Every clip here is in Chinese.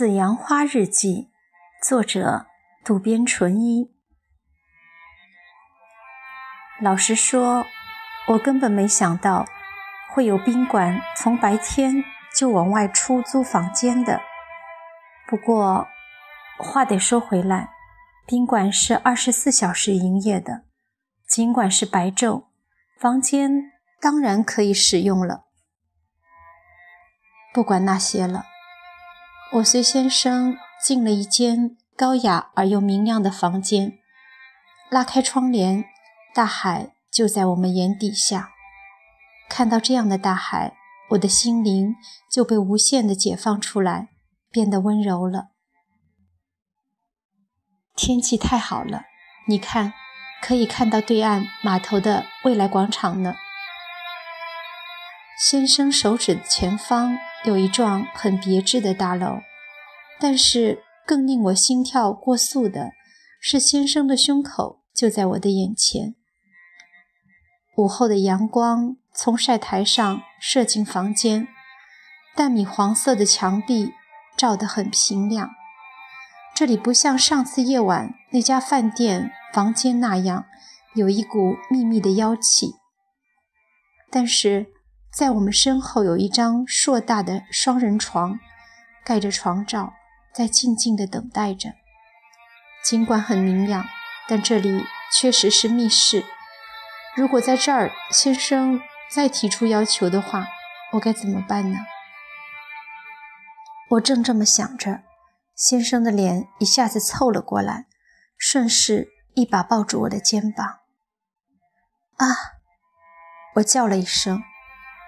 紫阳花日记》，作者渡边淳一。老实说，我根本没想到会有宾馆从白天就往外出租房间的。不过话得说回来，宾馆是二十四小时营业的，尽管是白昼，房间当然可以使用了。不管那些了，我随先生进了一间高雅而又明亮的房间，拉开窗帘，大海就在我们眼底下。看到这样的大海，我的心灵就被无限的解放出来，变得温柔了。天气太好了，你看，可以看到对岸码头的未来广场呢。先生手指前方。有一幢很别致的大楼，但是更令我心跳过速的是，先生的胸口就在我的眼前。午后的阳光从晒台上射进房间，淡米黄色的墙壁照得很平亮。这里不像上次夜晚那家饭店房间那样有一股秘密的妖气，但是。在我们身后有一张硕大的双人床，盖着床罩，在静静地等待着。尽管很明亮，但这里确实是密室。如果在这儿先生再提出要求的话，我该怎么办呢？我正这么想着，先生的脸一下子凑了过来，顺势一把抱住我的肩膀。啊！我叫了一声。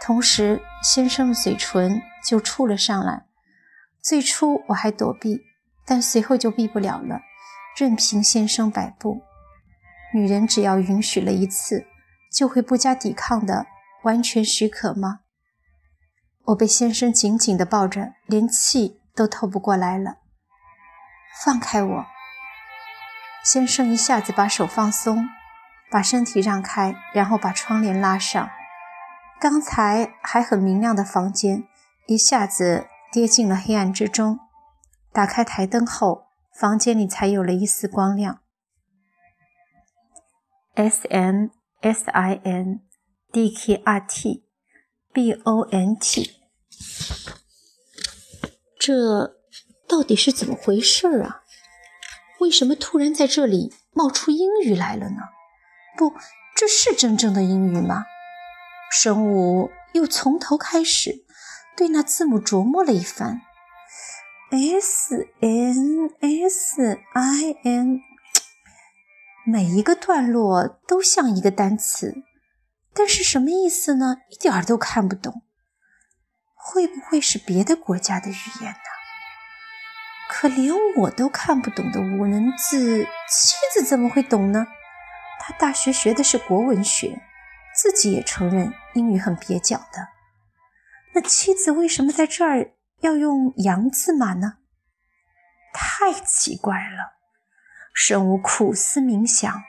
同时，先生的嘴唇就触了上来。最初我还躲避，但随后就避不了了，任凭先生摆布。女人只要允许了一次，就会不加抵抗的完全许可吗？我被先生紧紧地抱着，连气都透不过来了。放开我！先生一下子把手放松，把身体让开，然后把窗帘拉上。刚才还很明亮的房间，一下子跌进了黑暗之中。打开台灯后，房间里才有了一丝光亮。S M S I N D K R T B O N T，这到底是怎么回事啊？为什么突然在这里冒出英语来了呢？不，这是真正的英语吗？生物又从头开始对那字母琢磨了一番，S N S I N，每一个段落都像一个单词，但是什么意思呢？一点儿都看不懂。会不会是别的国家的语言呢？可连我都看不懂的五文字，妻子怎么会懂呢？他大学学的是国文学。自己也承认英语很蹩脚的，那妻子为什么在这儿要用洋字码呢？太奇怪了！神武苦思冥想，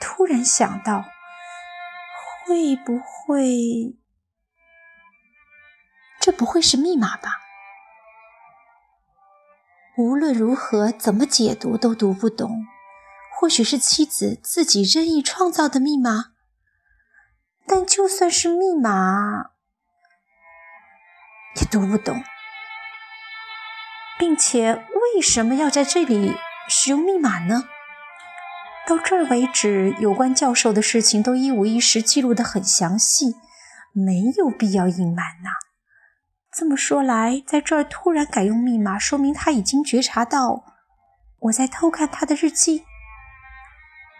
突然想到，会不会这不会是密码吧？无论如何，怎么解读都读不懂。或许是妻子自己任意创造的密码。但就算是密码，也读不懂，并且为什么要在这里使用密码呢？到这儿为止，有关教授的事情都一五一十记录得很详细，没有必要隐瞒呐。这么说来，在这儿突然改用密码，说明他已经觉察到我在偷看他的日记。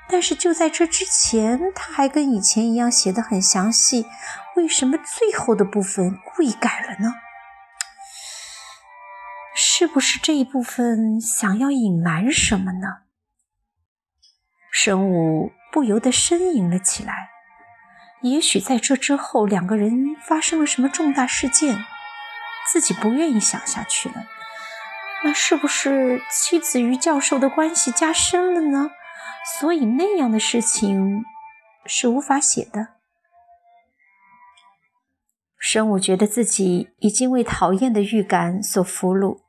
但是就在这之前，他还跟以前一样写的很详细，为什么最后的部分故意改了呢？是不是这一部分想要隐瞒什么呢？神武不由得呻吟了起来。也许在这之后，两个人发生了什么重大事件，自己不愿意想下去了。那是不是妻子与教授的关系加深了呢？所以那样的事情是无法写的。神武觉得自己已经为讨厌的预感所俘虏，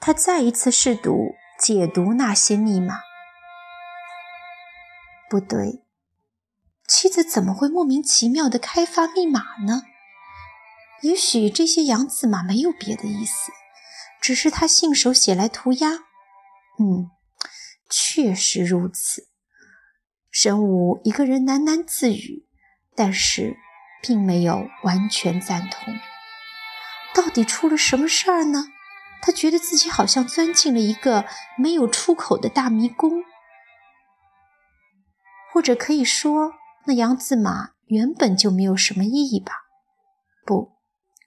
他再一次试读解读那些密码。不对，妻子怎么会莫名其妙地开发密码呢？也许这些洋字码没有别的意思，只是他信手写来涂鸦。嗯，确实如此。神武一个人喃喃自语，但是并没有完全赞同。到底出了什么事儿呢？他觉得自己好像钻进了一个没有出口的大迷宫，或者可以说，那洋字马原本就没有什么意义吧？不，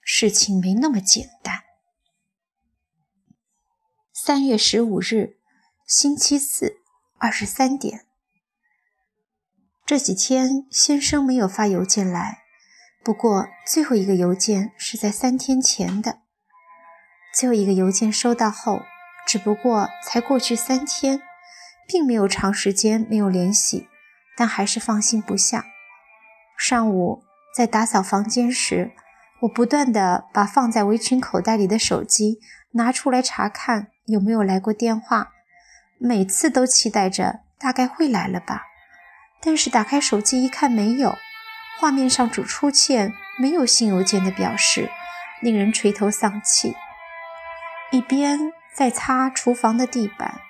事情没那么简单。三月十五日，星期四，二十三点。这几天先生没有发邮件来，不过最后一个邮件是在三天前的。最后一个邮件收到后，只不过才过去三天，并没有长时间没有联系，但还是放心不下。上午在打扫房间时，我不断地把放在围裙口袋里的手机拿出来查看有没有来过电话，每次都期待着大概会来了吧。但是打开手机一看，没有，画面上只出现没有新邮件的表示，令人垂头丧气。一边在擦厨房的地板，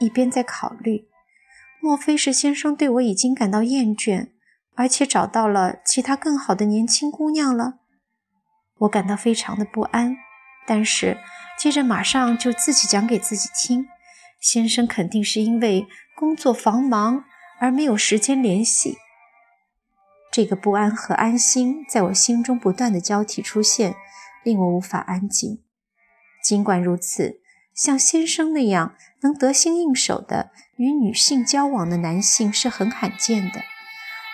一边在考虑：莫非是先生对我已经感到厌倦，而且找到了其他更好的年轻姑娘了？我感到非常的不安，但是接着马上就自己讲给自己听：先生肯定是因为工作繁忙。而没有时间联系，这个不安和安心在我心中不断的交替出现，令我无法安静。尽管如此，像先生那样能得心应手的与女性交往的男性是很罕见的。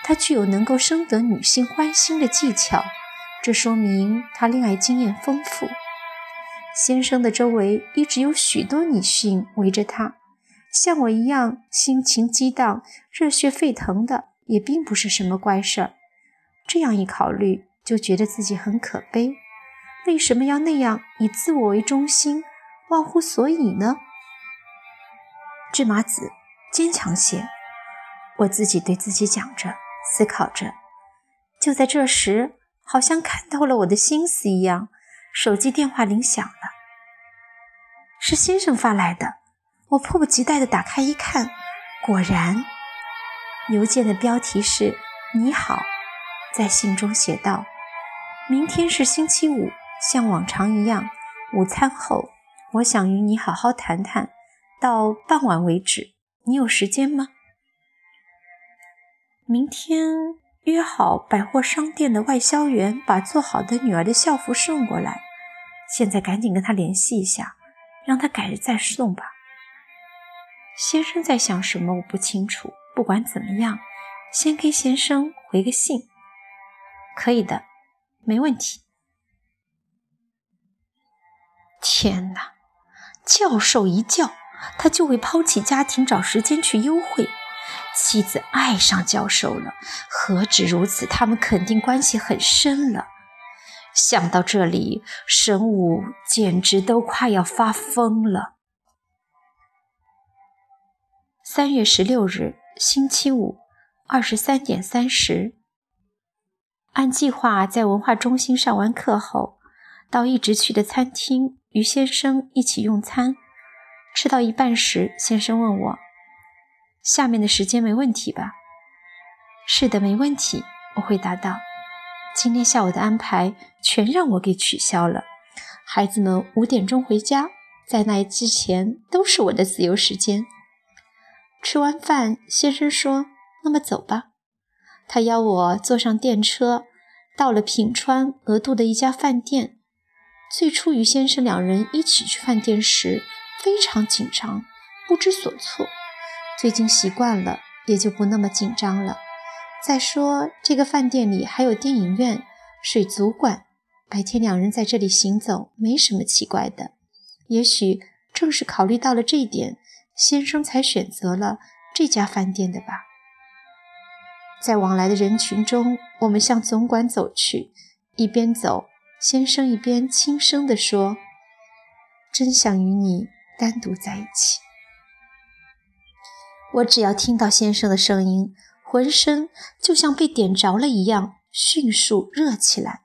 他具有能够深得女性欢心的技巧，这说明他恋爱经验丰富。先生的周围一直有许多女性围着他。像我一样心情激荡、热血沸腾的，也并不是什么怪事儿。这样一考虑，就觉得自己很可悲。为什么要那样以自我为中心，忘乎所以呢？芝麻子，坚强些。我自己对自己讲着，思考着。就在这时，好像看透了我的心思一样，手机电话铃响了，是先生发来的。我迫不及待地打开一看，果然，邮件的标题是“你好”。在信中写道：“明天是星期五，像往常一样，午餐后，我想与你好好谈谈，到傍晚为止。你有时间吗？明天约好百货商店的外销员把做好的女儿的校服送过来。现在赶紧跟他联系一下，让他改日再送吧。”先生在想什么？我不清楚。不管怎么样，先给先生回个信，可以的，没问题。天哪！教授一叫，他就会抛弃家庭，找时间去幽会。妻子爱上教授了，何止如此，他们肯定关系很深了。想到这里，神武简直都快要发疯了。三月十六日，星期五，二十三点三十。按计划在文化中心上完课后，到一直去的餐厅与先生一起用餐。吃到一半时，先生问我：“下面的时间没问题吧？”“是的，没问题。”我回答道。“今天下午的安排全让我给取消了。孩子们五点钟回家，在那之前都是我的自由时间。”吃完饭，先生说：“那么走吧。”他邀我坐上电车，到了品川额度的一家饭店。最初与先生两人一起去饭店时，非常紧张，不知所措。最近习惯了，也就不那么紧张了。再说，这个饭店里还有电影院、水族馆，白天两人在这里行走，没什么奇怪的。也许正是考虑到了这一点。先生才选择了这家饭店的吧。在往来的人群中，我们向总管走去。一边走，先生一边轻声地说：“真想与你单独在一起。我只要听到先生的声音，浑身就像被点着了一样，迅速热起来。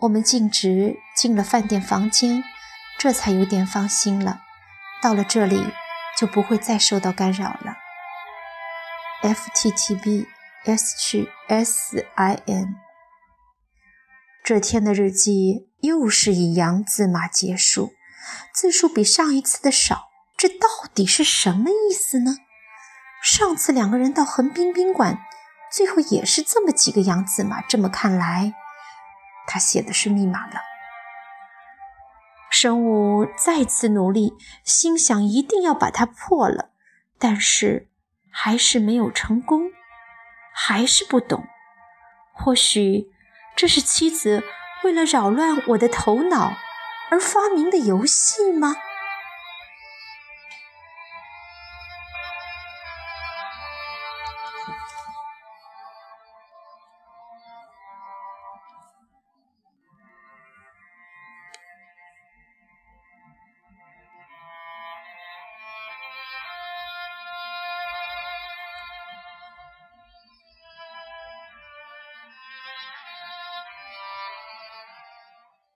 我们径直进了饭店房间，这才有点放心了。到了这里，就不会再受到干扰了。F T T B S 去 S I N。这天的日记又是以洋字码结束，字数比上一次的少，这到底是什么意思呢？上次两个人到横滨宾馆，最后也是这么几个洋字码，这么看来，他写的是密码了。生物再次努力，心想一定要把它破了，但是还是没有成功，还是不懂。或许这是妻子为了扰乱我的头脑而发明的游戏吗？